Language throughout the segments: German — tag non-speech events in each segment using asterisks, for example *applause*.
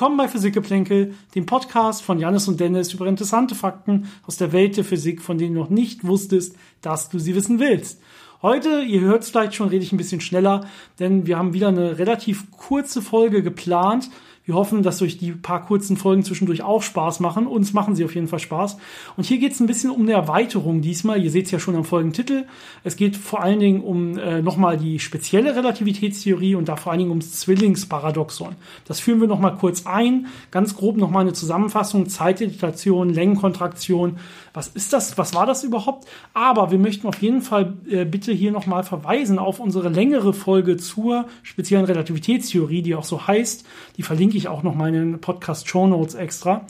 Willkommen bei Physikgeplänkel, dem Podcast von Janis und Dennis über interessante Fakten aus der Welt der Physik, von denen du noch nicht wusstest, dass du sie wissen willst. Heute, ihr hört es vielleicht schon, rede ich ein bisschen schneller, denn wir haben wieder eine relativ kurze Folge geplant wir hoffen, dass euch die paar kurzen Folgen zwischendurch auch Spaß machen. Uns machen sie auf jeden Fall Spaß. Und hier geht es ein bisschen um eine Erweiterung diesmal. Ihr seht es ja schon am Folgentitel. Es geht vor allen Dingen um äh, nochmal die spezielle Relativitätstheorie und da vor allen Dingen ums Zwillingsparadoxon. Das führen wir nochmal kurz ein. Ganz grob nochmal eine Zusammenfassung. Zeitdilatation, Längenkontraktion. Was ist das? Was war das überhaupt? Aber wir möchten auf jeden Fall äh, bitte hier nochmal verweisen auf unsere längere Folge zur speziellen Relativitätstheorie, die auch so heißt. Die verlinke verlinke ich auch noch mal in den Podcast Show Notes extra.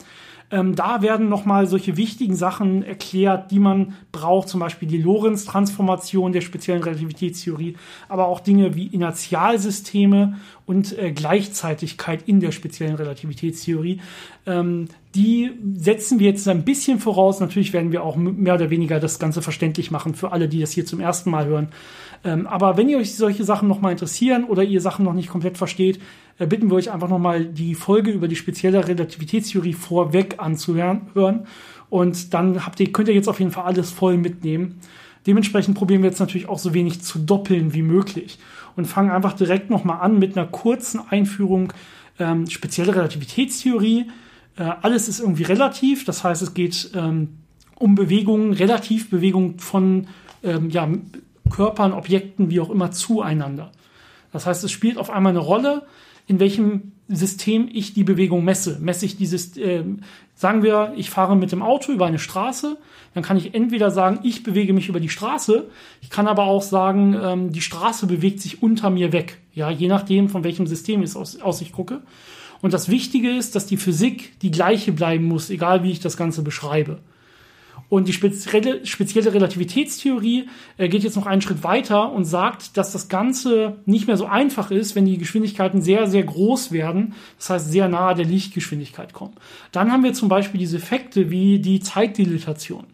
Ähm, da werden nochmal solche wichtigen Sachen erklärt, die man braucht, zum Beispiel die Lorentz-Transformation der speziellen Relativitätstheorie, aber auch Dinge wie Inertialsysteme und äh, Gleichzeitigkeit in der speziellen Relativitätstheorie. Ähm, die setzen wir jetzt ein bisschen voraus. Natürlich werden wir auch mehr oder weniger das Ganze verständlich machen für alle, die das hier zum ersten Mal hören. Ähm, aber wenn ihr euch solche Sachen nochmal interessieren oder ihr Sachen noch nicht komplett versteht, bitten wir euch einfach nochmal die Folge über die spezielle Relativitätstheorie vorweg anzuhören. Und dann habt ihr, könnt ihr jetzt auf jeden Fall alles voll mitnehmen. Dementsprechend probieren wir jetzt natürlich auch so wenig zu doppeln wie möglich und fangen einfach direkt nochmal an mit einer kurzen Einführung. Ähm, spezielle Relativitätstheorie. Äh, alles ist irgendwie relativ, das heißt, es geht ähm, um Bewegungen, Relativbewegungen von ähm, ja, Körpern, Objekten, wie auch immer, zueinander. Das heißt, es spielt auf einmal eine Rolle, in welchem System ich die Bewegung messe. Messe ich dieses, äh, sagen wir, ich fahre mit dem Auto über eine Straße, dann kann ich entweder sagen, ich bewege mich über die Straße, ich kann aber auch sagen, ähm, die Straße bewegt sich unter mir weg. Ja, je nachdem, von welchem System ich aus, aus ich gucke. Und das Wichtige ist, dass die Physik die gleiche bleiben muss, egal wie ich das Ganze beschreibe. Und die spezielle, Relativitätstheorie äh, geht jetzt noch einen Schritt weiter und sagt, dass das Ganze nicht mehr so einfach ist, wenn die Geschwindigkeiten sehr, sehr groß werden, das heißt sehr nahe der Lichtgeschwindigkeit kommen. Dann haben wir zum Beispiel diese Effekte wie die Zeitdilatation.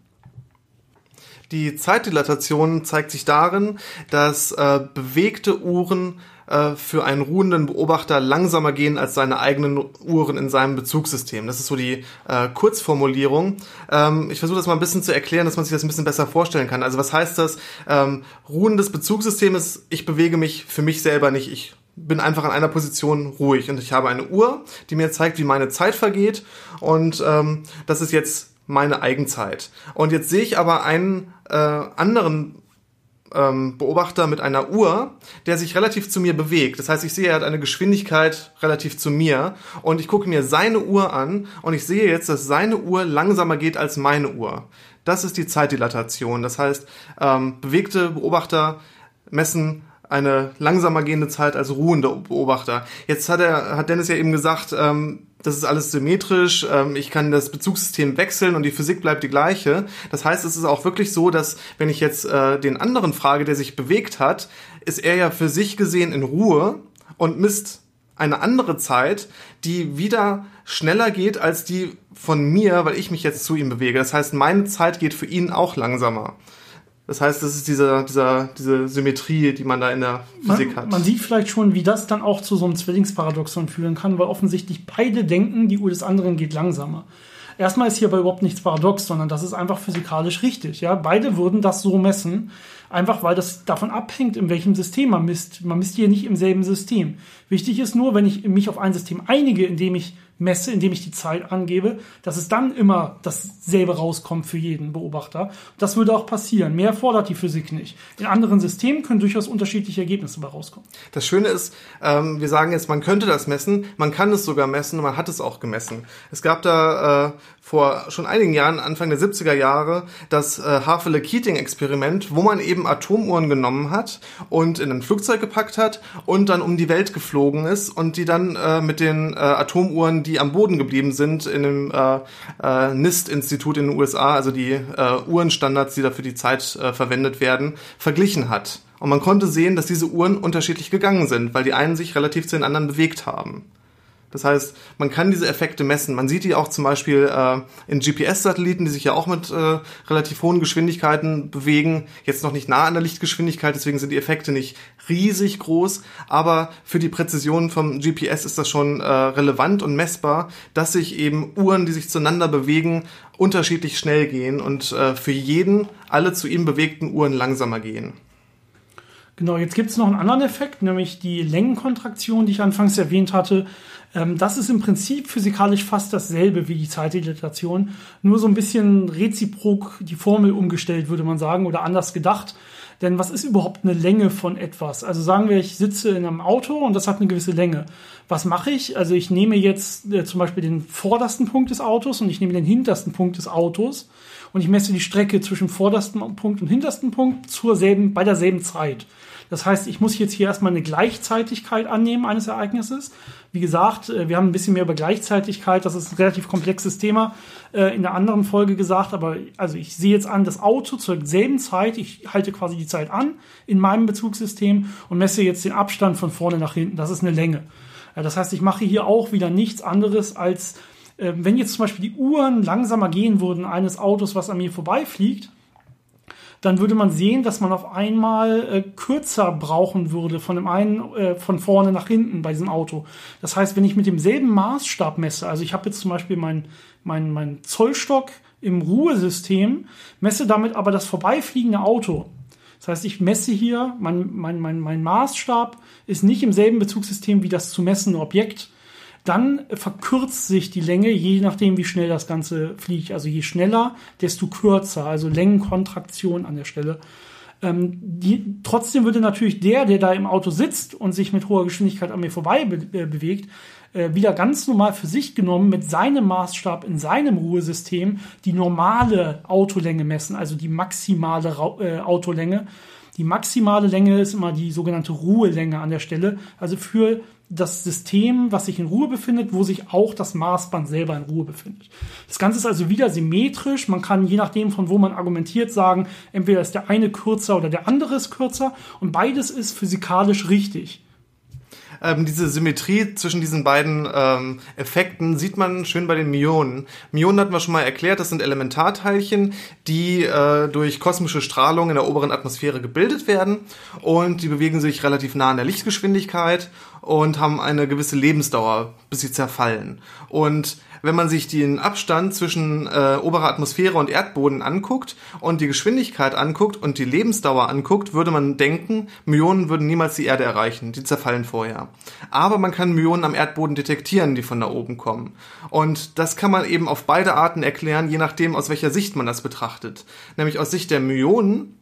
Die Zeitdilatation zeigt sich darin, dass äh, bewegte Uhren äh, für einen ruhenden Beobachter langsamer gehen als seine eigenen Uhren in seinem Bezugssystem. Das ist so die äh, Kurzformulierung. Ähm, ich versuche das mal ein bisschen zu erklären, dass man sich das ein bisschen besser vorstellen kann. Also was heißt das? Ähm, ruhendes Bezugssystem ist, ich bewege mich für mich selber nicht. Ich bin einfach an einer Position ruhig und ich habe eine Uhr, die mir zeigt, wie meine Zeit vergeht und ähm, das ist jetzt meine Eigenzeit. Und jetzt sehe ich aber einen äh, anderen ähm, Beobachter mit einer Uhr, der sich relativ zu mir bewegt. Das heißt, ich sehe, er hat eine Geschwindigkeit relativ zu mir und ich gucke mir seine Uhr an und ich sehe jetzt, dass seine Uhr langsamer geht als meine Uhr. Das ist die Zeitdilatation. Das heißt, ähm, bewegte Beobachter messen eine langsamer gehende Zeit als ruhende Beobachter. Jetzt hat er, hat Dennis ja eben gesagt, ähm, das ist alles symmetrisch, ähm, ich kann das Bezugssystem wechseln und die Physik bleibt die gleiche. Das heißt, es ist auch wirklich so, dass wenn ich jetzt äh, den anderen frage, der sich bewegt hat, ist er ja für sich gesehen in Ruhe und misst eine andere Zeit, die wieder schneller geht als die von mir, weil ich mich jetzt zu ihm bewege. Das heißt, meine Zeit geht für ihn auch langsamer. Das heißt, das ist diese, dieser, diese Symmetrie, die man da in der Physik man, hat. Man sieht vielleicht schon, wie das dann auch zu so einem Zwillingsparadoxon führen kann, weil offensichtlich beide denken, die Uhr des anderen geht langsamer. Erstmal ist hier aber überhaupt nichts paradox, sondern das ist einfach physikalisch richtig. Ja, beide würden das so messen, einfach weil das davon abhängt, in welchem System man misst. Man misst hier nicht im selben System. Wichtig ist nur, wenn ich mich auf ein System einige, in dem ich messe, indem ich die Zeit angebe, dass es dann immer dasselbe rauskommt für jeden Beobachter. Das würde auch passieren. Mehr fordert die Physik nicht. In anderen Systemen können durchaus unterschiedliche Ergebnisse dabei rauskommen. Das Schöne ist, ähm, wir sagen jetzt, man könnte das messen, man kann es sogar messen und man hat es auch gemessen. Es gab da äh, vor schon einigen Jahren, Anfang der 70er Jahre, das äh, Havele-Keating-Experiment, wo man eben Atomuhren genommen hat und in ein Flugzeug gepackt hat und dann um die Welt geflogen ist und die dann äh, mit den äh, Atomuhren, die am Boden geblieben sind, in dem äh, äh, NIST-Institut in den USA, also die äh, Uhrenstandards, die dafür die Zeit äh, verwendet werden, verglichen hat. Und man konnte sehen, dass diese Uhren unterschiedlich gegangen sind, weil die einen sich relativ zu den anderen bewegt haben. Das heißt, man kann diese Effekte messen. Man sieht die auch zum Beispiel äh, in GPS-Satelliten, die sich ja auch mit äh, relativ hohen Geschwindigkeiten bewegen. Jetzt noch nicht nah an der Lichtgeschwindigkeit, deswegen sind die Effekte nicht riesig groß. Aber für die Präzision vom GPS ist das schon äh, relevant und messbar, dass sich eben Uhren, die sich zueinander bewegen, unterschiedlich schnell gehen und äh, für jeden alle zu ihm bewegten Uhren langsamer gehen. Genau, jetzt gibt es noch einen anderen Effekt, nämlich die Längenkontraktion, die ich anfangs erwähnt hatte. Ähm, das ist im Prinzip physikalisch fast dasselbe wie die Zeitdilatation, nur so ein bisschen reziprok die Formel umgestellt, würde man sagen, oder anders gedacht. Denn was ist überhaupt eine Länge von etwas? Also sagen wir, ich sitze in einem Auto und das hat eine gewisse Länge. Was mache ich? Also ich nehme jetzt äh, zum Beispiel den vordersten Punkt des Autos und ich nehme den hintersten Punkt des Autos und ich messe die Strecke zwischen vordersten Punkt und hintersten Punkt zur selben, bei derselben Zeit. Das heißt, ich muss jetzt hier erstmal eine Gleichzeitigkeit annehmen eines Ereignisses. Wie gesagt, äh, wir haben ein bisschen mehr über Gleichzeitigkeit, das ist ein relativ komplexes Thema, äh, in der anderen Folge gesagt, aber also ich sehe jetzt an das Auto zur selben Zeit, ich halte quasi die Zeit an in meinem Bezugssystem und messe jetzt den Abstand von vorne nach hinten, das ist eine Länge. Das heißt, ich mache hier auch wieder nichts anderes als äh, wenn jetzt zum Beispiel die Uhren langsamer gehen würden eines Autos, was an mir vorbeifliegt, dann würde man sehen, dass man auf einmal äh, kürzer brauchen würde von dem einen äh, von vorne nach hinten bei diesem Auto. Das heißt, wenn ich mit demselben Maßstab messe, also ich habe jetzt zum Beispiel meinen mein, mein Zollstock im Ruhesystem, messe damit aber das vorbeifliegende Auto. Das heißt, ich messe hier, mein, mein, mein, mein Maßstab ist nicht im selben Bezugssystem wie das zu messende Objekt, dann verkürzt sich die Länge, je nachdem, wie schnell das Ganze fliegt. Also je schneller, desto kürzer, also Längenkontraktion an der Stelle. Ähm, die, trotzdem würde natürlich der, der da im Auto sitzt und sich mit hoher Geschwindigkeit an mir vorbei be äh, bewegt, äh, wieder ganz normal für sich genommen mit seinem Maßstab in seinem Ruhesystem die normale Autolänge messen, also die maximale Ra äh, Autolänge. Die maximale Länge ist immer die sogenannte Ruhelänge an der Stelle. Also für das System, was sich in Ruhe befindet, wo sich auch das Maßband selber in Ruhe befindet. Das Ganze ist also wieder symmetrisch. Man kann je nachdem, von wo man argumentiert, sagen, entweder ist der eine kürzer oder der andere ist kürzer und beides ist physikalisch richtig ähm, diese Symmetrie zwischen diesen beiden ähm, Effekten sieht man schön bei den Myonen. Myonen hatten wir schon mal erklärt, das sind Elementarteilchen, die äh, durch kosmische Strahlung in der oberen Atmosphäre gebildet werden und die bewegen sich relativ nah an der Lichtgeschwindigkeit und haben eine gewisse Lebensdauer, bis sie zerfallen. Und wenn man sich den Abstand zwischen äh, oberer Atmosphäre und Erdboden anguckt und die Geschwindigkeit anguckt und die Lebensdauer anguckt, würde man denken, Myonen würden niemals die Erde erreichen. Die zerfallen vorher. Aber man kann Myonen am Erdboden detektieren, die von da oben kommen. Und das kann man eben auf beide Arten erklären, je nachdem, aus welcher Sicht man das betrachtet. Nämlich aus Sicht der Myonen,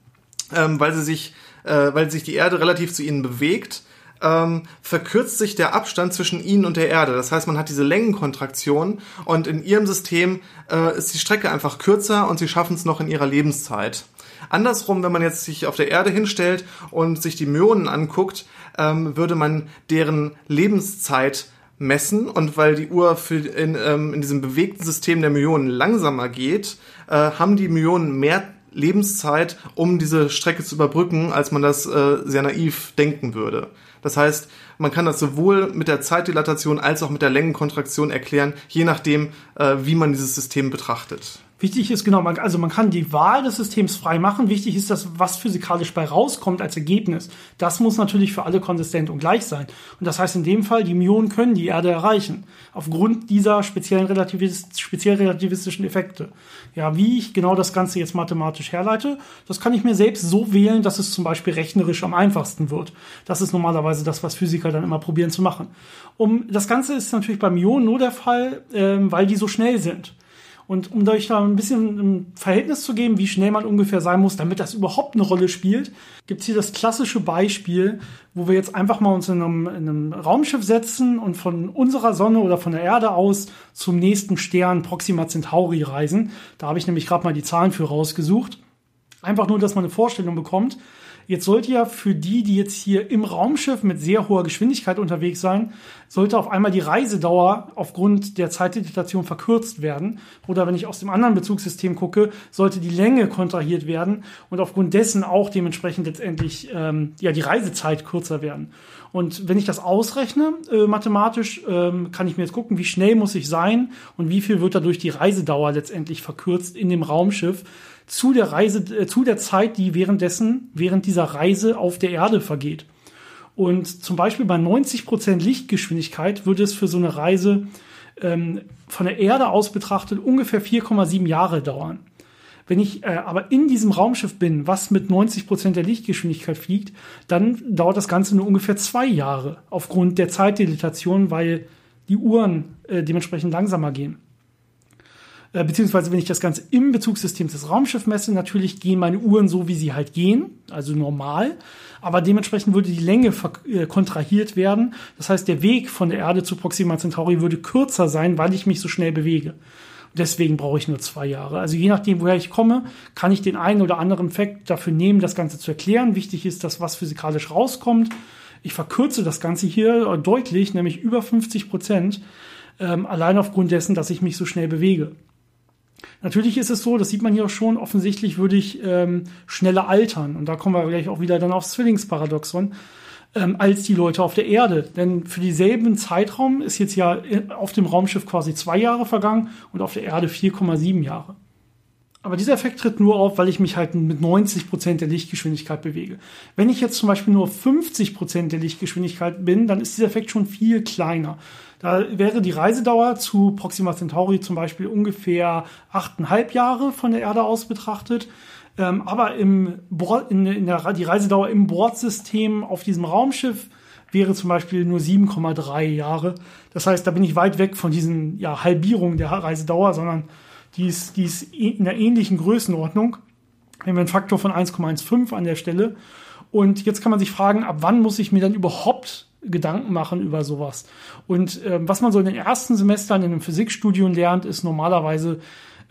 ähm, weil sie sich, äh, weil sich die Erde relativ zu ihnen bewegt, ähm, verkürzt sich der Abstand zwischen ihnen und der Erde. Das heißt, man hat diese Längenkontraktion und in ihrem System äh, ist die Strecke einfach kürzer und sie schaffen es noch in ihrer Lebenszeit. Andersrum, wenn man jetzt sich auf der Erde hinstellt und sich die Myonen anguckt, ähm, würde man deren Lebenszeit messen und weil die Uhr in, ähm, in diesem bewegten System der Myonen langsamer geht, äh, haben die Myonen mehr Lebenszeit, um diese Strecke zu überbrücken, als man das äh, sehr naiv denken würde. Das heißt, man kann das sowohl mit der Zeitdilatation als auch mit der Längenkontraktion erklären, je nachdem, äh, wie man dieses System betrachtet. Wichtig ist genau, man, also man kann die Wahl des Systems frei machen. Wichtig ist, dass was physikalisch bei rauskommt als Ergebnis. Das muss natürlich für alle konsistent und gleich sein. Und das heißt in dem Fall, die Myonen können die Erde erreichen. Aufgrund dieser speziellen Relativist, speziell relativistischen Effekte. Ja, wie ich genau das Ganze jetzt mathematisch herleite, das kann ich mir selbst so wählen, dass es zum Beispiel rechnerisch am einfachsten wird. Das ist normalerweise das, was Physiker dann immer probieren zu machen. Um, das Ganze ist natürlich bei Myonen nur der Fall, ähm, weil die so schnell sind. Und um euch da ein bisschen ein Verhältnis zu geben, wie schnell man ungefähr sein muss, damit das überhaupt eine Rolle spielt, gibt's hier das klassische Beispiel, wo wir jetzt einfach mal uns in einem, in einem Raumschiff setzen und von unserer Sonne oder von der Erde aus zum nächsten Stern Proxima Centauri reisen. Da habe ich nämlich gerade mal die Zahlen für rausgesucht. Einfach nur, dass man eine Vorstellung bekommt. Jetzt sollte ja für die, die jetzt hier im Raumschiff mit sehr hoher Geschwindigkeit unterwegs sein, sollte auf einmal die Reisedauer aufgrund der Zeitdilatation verkürzt werden. Oder wenn ich aus dem anderen Bezugssystem gucke, sollte die Länge kontrahiert werden und aufgrund dessen auch dementsprechend letztendlich ähm, ja die Reisezeit kürzer werden. Und wenn ich das ausrechne, äh, mathematisch, ähm, kann ich mir jetzt gucken, wie schnell muss ich sein und wie viel wird dadurch die Reisedauer letztendlich verkürzt in dem Raumschiff zu der Reise, äh, zu der Zeit, die währenddessen, während dieser Reise auf der Erde vergeht. Und zum Beispiel bei 90 Prozent Lichtgeschwindigkeit würde es für so eine Reise ähm, von der Erde aus betrachtet ungefähr 4,7 Jahre dauern. Wenn ich äh, aber in diesem Raumschiff bin, was mit 90 Prozent der Lichtgeschwindigkeit fliegt, dann dauert das Ganze nur ungefähr zwei Jahre aufgrund der Zeitdilatation, weil die Uhren äh, dementsprechend langsamer gehen. Äh, beziehungsweise wenn ich das Ganze im Bezugssystem des Raumschiffs messe, natürlich gehen meine Uhren so, wie sie halt gehen, also normal, aber dementsprechend würde die Länge äh, kontrahiert werden. Das heißt, der Weg von der Erde zu Proxima Centauri würde kürzer sein, weil ich mich so schnell bewege. Deswegen brauche ich nur zwei Jahre. Also je nachdem, woher ich komme, kann ich den einen oder anderen Fakt dafür nehmen, das Ganze zu erklären. Wichtig ist, dass was physikalisch rauskommt. Ich verkürze das Ganze hier deutlich, nämlich über 50 Prozent, ähm, allein aufgrund dessen, dass ich mich so schnell bewege. Natürlich ist es so, das sieht man hier auch schon, offensichtlich würde ich ähm, schneller altern. Und da kommen wir gleich auch wieder dann aufs Zwillingsparadoxon, ähm, als die Leute auf der Erde. Denn für dieselben Zeitraum ist jetzt ja auf dem Raumschiff quasi zwei Jahre vergangen und auf der Erde 4,7 Jahre. Aber dieser Effekt tritt nur auf, weil ich mich halt mit 90 Prozent der Lichtgeschwindigkeit bewege. Wenn ich jetzt zum Beispiel nur 50 Prozent der Lichtgeschwindigkeit bin, dann ist dieser Effekt schon viel kleiner. Da wäre die Reisedauer zu Proxima Centauri zum Beispiel ungefähr achteinhalb Jahre von der Erde aus betrachtet. Ähm, aber im Bord, in, in der, die Reisedauer im Bordsystem auf diesem Raumschiff wäre zum Beispiel nur 7,3 Jahre. Das heißt, da bin ich weit weg von diesen ja, Halbierungen der Reisedauer, sondern die ist, die ist in einer ähnlichen Größenordnung. Wir haben einen Faktor von 1,15 an der Stelle. Und jetzt kann man sich fragen, ab wann muss ich mir dann überhaupt Gedanken machen über sowas. Und äh, was man so in den ersten Semestern in einem Physikstudium lernt, ist normalerweise,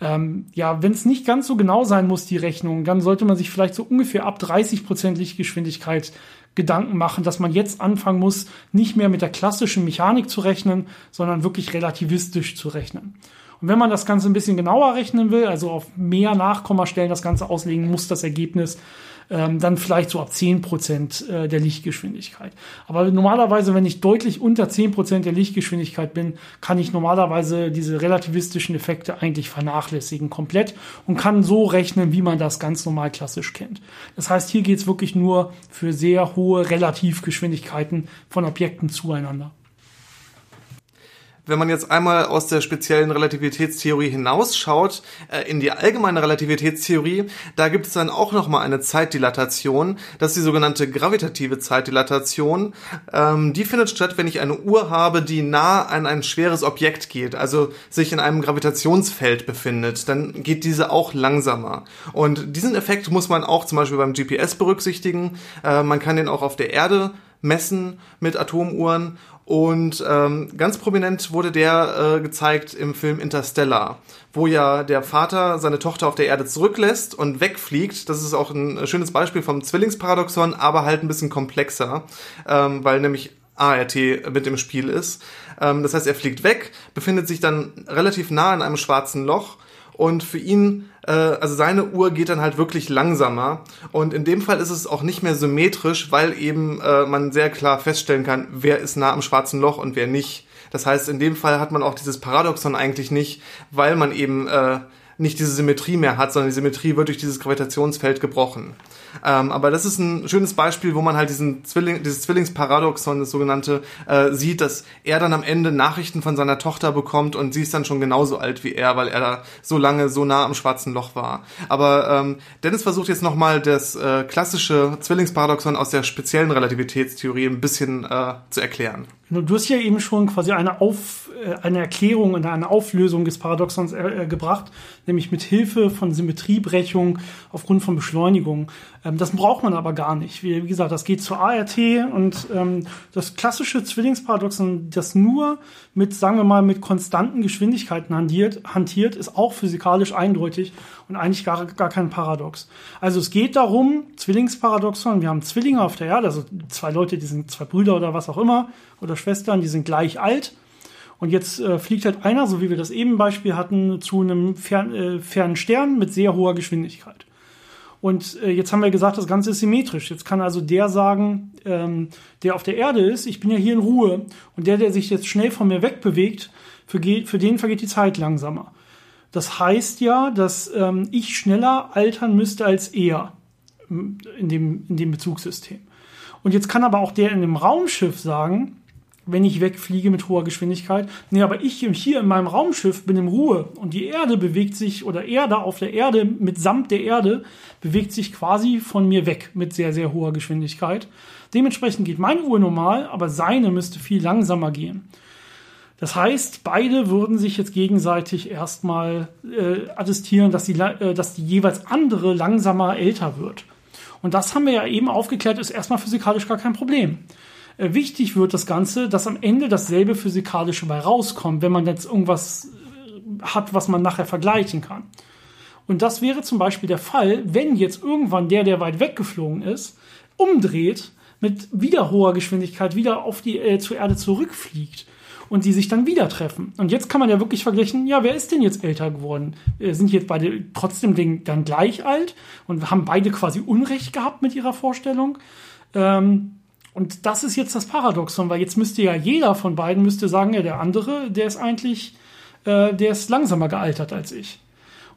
ähm, ja, wenn es nicht ganz so genau sein muss, die Rechnung, dann sollte man sich vielleicht so ungefähr ab 30 Prozent Lichtgeschwindigkeit Gedanken machen, dass man jetzt anfangen muss, nicht mehr mit der klassischen Mechanik zu rechnen, sondern wirklich relativistisch zu rechnen. Und wenn man das Ganze ein bisschen genauer rechnen will, also auf mehr Nachkommastellen das Ganze auslegen, muss das Ergebnis ähm, dann vielleicht so ab 10 Prozent äh, der Lichtgeschwindigkeit. Aber normalerweise, wenn ich deutlich unter 10 Prozent der Lichtgeschwindigkeit bin, kann ich normalerweise diese relativistischen Effekte eigentlich vernachlässigen komplett und kann so rechnen, wie man das ganz normal klassisch kennt. Das heißt, hier geht es wirklich nur für sehr hohe Relativgeschwindigkeiten von Objekten zueinander wenn man jetzt einmal aus der speziellen Relativitätstheorie hinausschaut, äh, in die allgemeine Relativitätstheorie, da gibt es dann auch nochmal eine Zeitdilatation. Das ist die sogenannte gravitative Zeitdilatation. Ähm, die findet statt, wenn ich eine Uhr habe, die nah an ein schweres Objekt geht, also sich in einem Gravitationsfeld befindet. Dann geht diese auch langsamer. Und diesen Effekt muss man auch zum Beispiel beim GPS berücksichtigen. Äh, man kann den auch auf der Erde messen mit Atomuhren und ähm, ganz prominent wurde der äh, gezeigt im Film Interstellar, wo ja der Vater seine Tochter auf der Erde zurücklässt und wegfliegt. Das ist auch ein schönes Beispiel vom Zwillingsparadoxon, aber halt ein bisschen komplexer, ähm, weil nämlich ART mit im Spiel ist. Ähm, das heißt, er fliegt weg, befindet sich dann relativ nah in einem schwarzen Loch und für ihn, äh, also seine Uhr geht dann halt wirklich langsamer und in dem Fall ist es auch nicht mehr symmetrisch, weil eben äh, man sehr klar feststellen kann, wer ist nah am schwarzen Loch und wer nicht. Das heißt, in dem Fall hat man auch dieses Paradoxon eigentlich nicht, weil man eben äh, nicht diese Symmetrie mehr hat, sondern die Symmetrie wird durch dieses Gravitationsfeld gebrochen. Ähm, aber das ist ein schönes Beispiel, wo man halt diesen Zwilling, dieses Zwillingsparadoxon, das sogenannte, äh, sieht, dass er dann am Ende Nachrichten von seiner Tochter bekommt und sie ist dann schon genauso alt wie er, weil er da so lange so nah am schwarzen Loch war. Aber ähm, Dennis versucht jetzt nochmal das äh, klassische Zwillingsparadoxon aus der speziellen Relativitätstheorie ein bisschen äh, zu erklären. Du hast ja eben schon quasi eine Auf, äh, eine Erklärung und eine Auflösung des Paradoxons äh, gebracht, nämlich mit Hilfe von Symmetriebrechung aufgrund von Beschleunigung. Ähm, das braucht man aber gar nicht. Wie, gesagt, das geht zur ART und ähm, das klassische Zwillingsparadoxon, das nur mit, sagen wir mal, mit konstanten Geschwindigkeiten hantiert, hantiert ist auch physikalisch eindeutig eigentlich gar, gar kein Paradox. Also es geht darum, Zwillingsparadoxon, wir haben Zwillinge auf der Erde, also zwei Leute, die sind zwei Brüder oder was auch immer, oder Schwestern, die sind gleich alt. Und jetzt äh, fliegt halt einer, so wie wir das eben Beispiel hatten, zu einem fern, äh, fernen Stern mit sehr hoher Geschwindigkeit. Und äh, jetzt haben wir gesagt, das Ganze ist symmetrisch. Jetzt kann also der sagen, ähm, der auf der Erde ist, ich bin ja hier in Ruhe. Und der, der sich jetzt schnell von mir wegbewegt, für, für den vergeht die Zeit langsamer. Das heißt ja, dass ähm, ich schneller altern müsste als er in dem, in dem Bezugssystem. Und jetzt kann aber auch der in dem Raumschiff sagen, wenn ich wegfliege mit hoher Geschwindigkeit. Nee, aber ich hier in meinem Raumschiff bin in Ruhe und die Erde bewegt sich oder Erde auf der Erde mitsamt der Erde bewegt sich quasi von mir weg mit sehr, sehr hoher Geschwindigkeit. Dementsprechend geht meine Uhr normal, aber seine müsste viel langsamer gehen. Das heißt, beide würden sich jetzt gegenseitig erstmal äh, attestieren, dass die, äh, dass die jeweils andere langsamer älter wird. Und das haben wir ja eben aufgeklärt, ist erstmal physikalisch gar kein Problem. Äh, wichtig wird das Ganze, dass am Ende dasselbe physikalische bei rauskommt, wenn man jetzt irgendwas äh, hat, was man nachher vergleichen kann. Und das wäre zum Beispiel der Fall, wenn jetzt irgendwann der, der weit weggeflogen ist, umdreht, mit wieder hoher Geschwindigkeit wieder auf die äh, zur Erde zurückfliegt und die sich dann wieder treffen. Und jetzt kann man ja wirklich vergleichen, ja, wer ist denn jetzt älter geworden? Äh, sind jetzt beide trotzdem dann gleich alt und haben beide quasi Unrecht gehabt mit ihrer Vorstellung? Ähm, und das ist jetzt das Paradoxon, weil jetzt müsste ja jeder von beiden müsste sagen, ja, der andere, der ist eigentlich, äh, der ist langsamer gealtert als ich.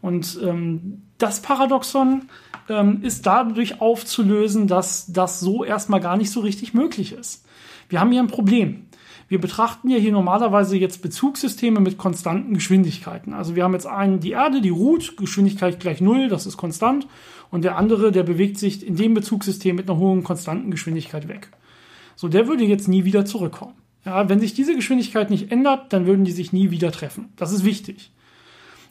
Und ähm, das Paradoxon ähm, ist dadurch aufzulösen, dass das so erstmal gar nicht so richtig möglich ist. Wir haben hier ein Problem. Wir betrachten ja hier normalerweise jetzt Bezugssysteme mit konstanten Geschwindigkeiten. Also wir haben jetzt einen, die Erde, die ruht, Geschwindigkeit gleich Null, das ist konstant. Und der andere, der bewegt sich in dem Bezugssystem mit einer hohen konstanten Geschwindigkeit weg. So, der würde jetzt nie wieder zurückkommen. Ja, wenn sich diese Geschwindigkeit nicht ändert, dann würden die sich nie wieder treffen. Das ist wichtig.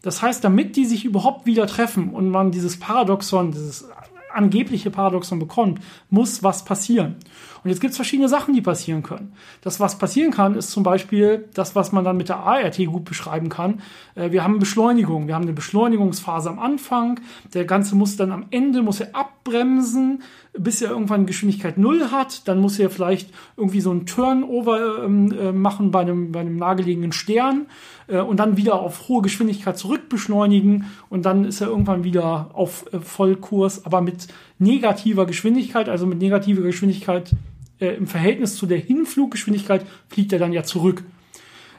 Das heißt, damit die sich überhaupt wieder treffen und man dieses Paradoxon, dieses angebliche Paradoxon bekommt, muss was passieren. Und jetzt gibt es verschiedene Sachen, die passieren können. Das, was passieren kann, ist zum Beispiel das, was man dann mit der ART gut beschreiben kann. Äh, wir haben Beschleunigung. Wir haben eine Beschleunigungsphase am Anfang. Der Ganze muss dann am Ende, muss er abbremsen, bis er irgendwann Geschwindigkeit null hat. Dann muss er vielleicht irgendwie so einen Turnover ähm, äh, machen bei einem, bei einem nahegelegenen Stern äh, und dann wieder auf hohe Geschwindigkeit zurückbeschleunigen und dann ist er irgendwann wieder auf äh, Vollkurs, aber mit negativer Geschwindigkeit, also mit negativer Geschwindigkeit äh, im Verhältnis zu der Hinfluggeschwindigkeit fliegt er dann ja zurück.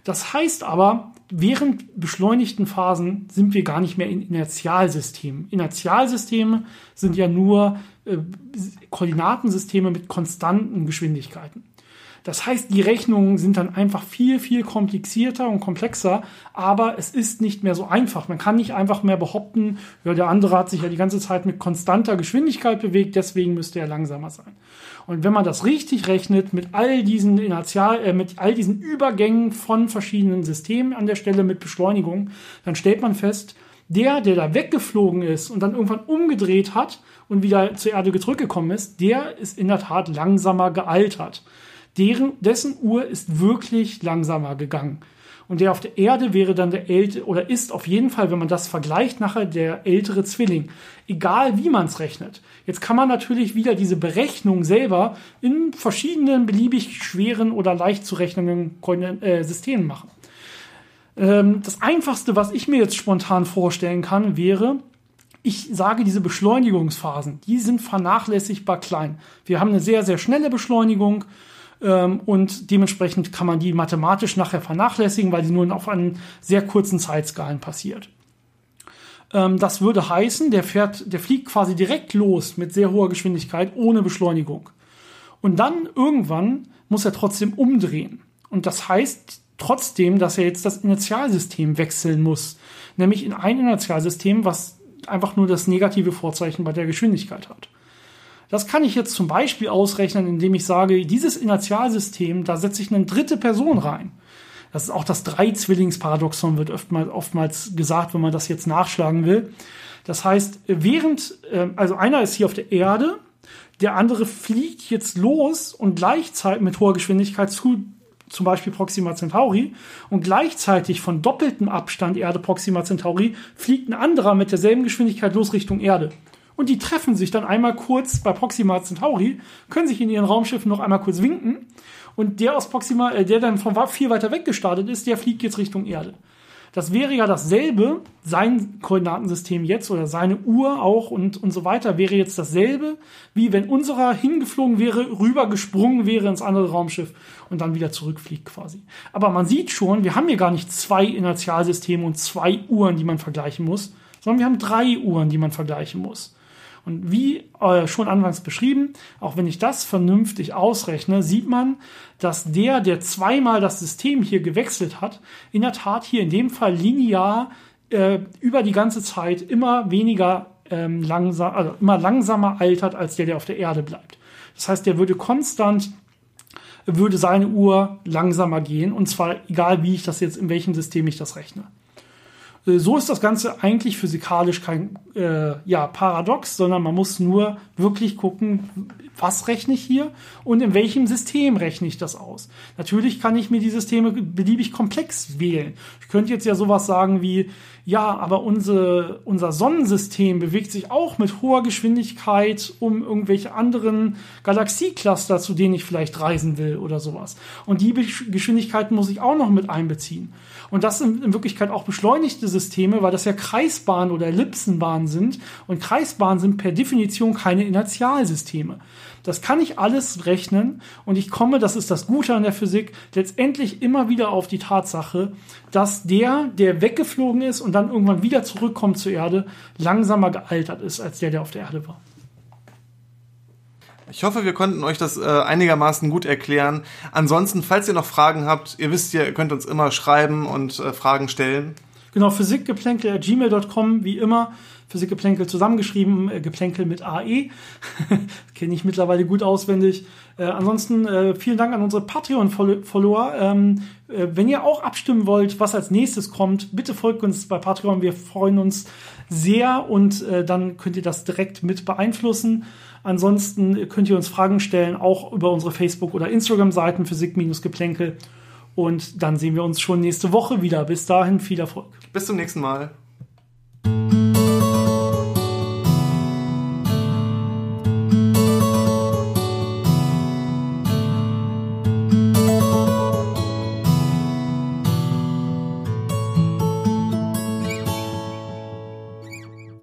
Das heißt aber, während beschleunigten Phasen sind wir gar nicht mehr in Inertialsystemen. Inertialsysteme sind ja nur äh, Koordinatensysteme mit konstanten Geschwindigkeiten. Das heißt, die Rechnungen sind dann einfach viel, viel komplizierter und komplexer, aber es ist nicht mehr so einfach. Man kann nicht einfach mehr behaupten, ja, der andere hat sich ja die ganze Zeit mit konstanter Geschwindigkeit bewegt, deswegen müsste er langsamer sein. Und wenn man das richtig rechnet mit all diesen Inertial, äh, mit all diesen Übergängen von verschiedenen Systemen an der Stelle mit Beschleunigung, dann stellt man fest, der, der da weggeflogen ist und dann irgendwann umgedreht hat und wieder zur Erde zurückgekommen ist, der ist in der Tat langsamer gealtert deren, dessen Uhr ist wirklich langsamer gegangen. Und der auf der Erde wäre dann der ältere, oder ist auf jeden Fall, wenn man das vergleicht, nachher der ältere Zwilling. Egal wie man es rechnet. Jetzt kann man natürlich wieder diese Berechnung selber in verschiedenen beliebig schweren oder leicht zu rechnenden äh, Systemen machen. Ähm, das einfachste, was ich mir jetzt spontan vorstellen kann, wäre, ich sage, diese Beschleunigungsphasen, die sind vernachlässigbar klein. Wir haben eine sehr, sehr schnelle Beschleunigung und dementsprechend kann man die mathematisch nachher vernachlässigen, weil die nur auf einen sehr kurzen Zeitskalen passiert. Ähm, das würde heißen, der fährt, der fliegt quasi direkt los mit sehr hoher Geschwindigkeit ohne Beschleunigung. Und dann irgendwann muss er trotzdem umdrehen. Und das heißt trotzdem, dass er jetzt das Inertialsystem wechseln muss. Nämlich in ein Inertialsystem, was einfach nur das negative Vorzeichen bei der Geschwindigkeit hat. Das kann ich jetzt zum Beispiel ausrechnen, indem ich sage, dieses Inertialsystem, da setze ich eine dritte Person rein. Das ist auch das Drei-Zwillingsparadoxon, wird oftmals, oftmals gesagt, wenn man das jetzt nachschlagen will. Das heißt, während, äh, also einer ist hier auf der Erde, der andere fliegt jetzt los und gleichzeitig mit hoher Geschwindigkeit zu zum Beispiel Proxima Centauri und gleichzeitig von doppeltem Abstand Erde Proxima Centauri fliegt ein anderer mit derselben Geschwindigkeit los Richtung Erde. Und die treffen sich dann einmal kurz bei Proxima Centauri, können sich in ihren Raumschiffen noch einmal kurz winken und der aus Proxima, äh, der dann von viel weiter weg gestartet ist, der fliegt jetzt Richtung Erde. Das wäre ja dasselbe, sein Koordinatensystem jetzt oder seine Uhr auch und, und so weiter wäre jetzt dasselbe, wie wenn unserer hingeflogen wäre, rübergesprungen wäre ins andere Raumschiff und dann wieder zurückfliegt quasi. Aber man sieht schon, wir haben hier gar nicht zwei Inertialsysteme und zwei Uhren, die man vergleichen muss, sondern wir haben drei Uhren, die man vergleichen muss. Und wie äh, schon anfangs beschrieben, auch wenn ich das vernünftig ausrechne, sieht man, dass der, der zweimal das System hier gewechselt hat, in der Tat hier in dem Fall linear äh, über die ganze Zeit immer weniger ähm, langsam, also immer langsamer altert als der, der auf der Erde bleibt. Das heißt, der würde konstant würde seine Uhr langsamer gehen und zwar egal wie ich das jetzt in welchem System ich das rechne. Äh, so ist das Ganze eigentlich physikalisch kein äh, ja, Paradox, sondern man muss nur wirklich gucken, was rechne ich hier und in welchem System rechne ich das aus. Natürlich kann ich mir die Systeme beliebig komplex wählen. Ich könnte jetzt ja sowas sagen wie, ja, aber unsere, unser Sonnensystem bewegt sich auch mit hoher Geschwindigkeit um irgendwelche anderen Galaxiecluster, zu denen ich vielleicht reisen will oder sowas. Und die Geschwindigkeiten muss ich auch noch mit einbeziehen. Und das sind in Wirklichkeit auch beschleunigte Systeme, weil das ja Kreisbahnen oder Ellipsenbahnen sind. Und Kreisbahnen sind per Definition keine Inertialsysteme. Das kann ich alles rechnen und ich komme, das ist das Gute an der Physik, letztendlich immer wieder auf die Tatsache, dass der, der weggeflogen ist und dann irgendwann wieder zurückkommt zur Erde, langsamer gealtert ist als der, der auf der Erde war. Ich hoffe, wir konnten euch das äh, einigermaßen gut erklären. Ansonsten, falls ihr noch Fragen habt, ihr wisst ja, ihr könnt uns immer schreiben und äh, Fragen stellen. Genau, physikgeplänkel.gmail.com, wie immer. Physikgeplänkel zusammengeschrieben, äh, Geplänkel mit AE. *laughs* Kenne ich mittlerweile gut auswendig. Äh, ansonsten äh, vielen Dank an unsere Patreon-Follower. Ähm, äh, wenn ihr auch abstimmen wollt, was als nächstes kommt, bitte folgt uns bei Patreon. Wir freuen uns sehr und äh, dann könnt ihr das direkt mit beeinflussen. Ansonsten könnt ihr uns Fragen stellen, auch über unsere Facebook- oder Instagram-Seiten Physik-Geplänkel. Und dann sehen wir uns schon nächste Woche wieder. Bis dahin viel Erfolg. Bis zum nächsten Mal.